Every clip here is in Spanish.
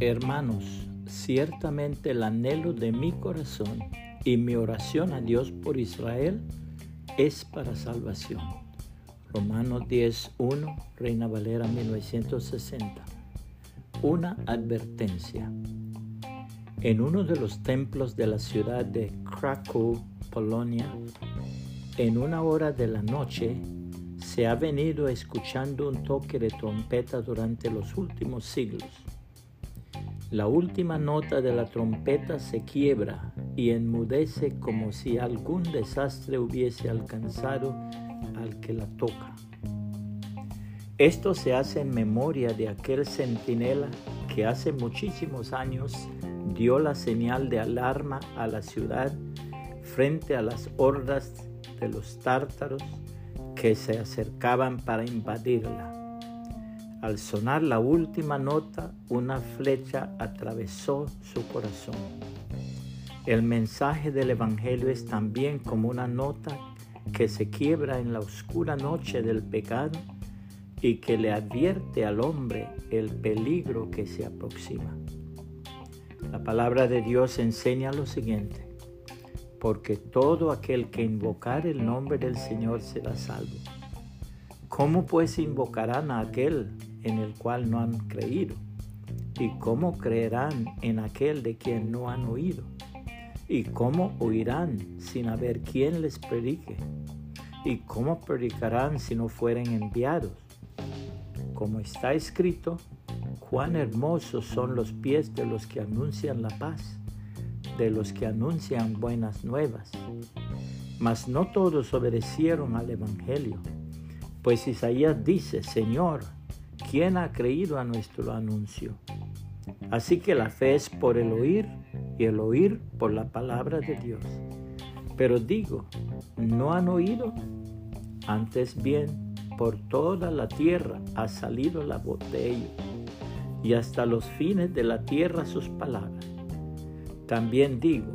Hermanos, ciertamente el anhelo de mi corazón y mi oración a Dios por Israel es para salvación. Romanos 10.1, Reina Valera 1960. Una advertencia. En uno de los templos de la ciudad de Krakow, Polonia, en una hora de la noche, se ha venido escuchando un toque de trompeta durante los últimos siglos. La última nota de la trompeta se quiebra y enmudece como si algún desastre hubiese alcanzado al que la toca. Esto se hace en memoria de aquel centinela que hace muchísimos años dio la señal de alarma a la ciudad frente a las hordas de los tártaros que se acercaban para invadirla. Al sonar la última nota, una flecha atravesó su corazón. El mensaje del Evangelio es también como una nota que se quiebra en la oscura noche del pecado y que le advierte al hombre el peligro que se aproxima. La palabra de Dios enseña lo siguiente, porque todo aquel que invocar el nombre del Señor será salvo. ¿Cómo pues invocarán a aquel en el cual no han creído? ¿Y cómo creerán en aquel de quien no han oído? ¿Y cómo oirán sin haber quien les predique? ¿Y cómo predicarán si no fueren enviados? Como está escrito, cuán hermosos son los pies de los que anuncian la paz, de los que anuncian buenas nuevas. Mas no todos obedecieron al Evangelio, pues Isaías dice, Señor, ¿quién ha creído a nuestro anuncio? Así que la fe es por el oír y el oír por la palabra de Dios. Pero digo, ¿no han oído? Antes bien, por toda la tierra ha salido la voz de ellos, y hasta los fines de la tierra sus palabras. También digo,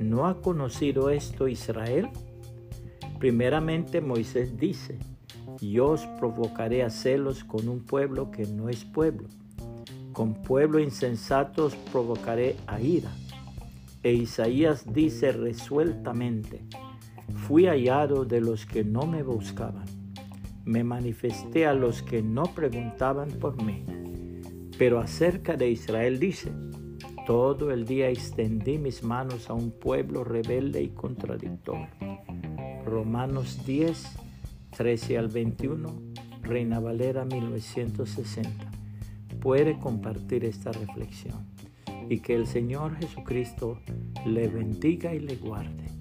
¿no ha conocido esto Israel? Primeramente Moisés dice, yo os provocaré a celos con un pueblo que no es pueblo con pueblo insensato os provocaré a ira. E Isaías dice resueltamente, fui hallado de los que no me buscaban, me manifesté a los que no preguntaban por mí. Pero acerca de Israel dice, todo el día extendí mis manos a un pueblo rebelde y contradictor. Romanos 10, 13 al 21, Reina Valera 1960 puede compartir esta reflexión y que el Señor Jesucristo le bendiga y le guarde.